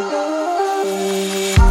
Oh.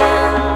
Yeah.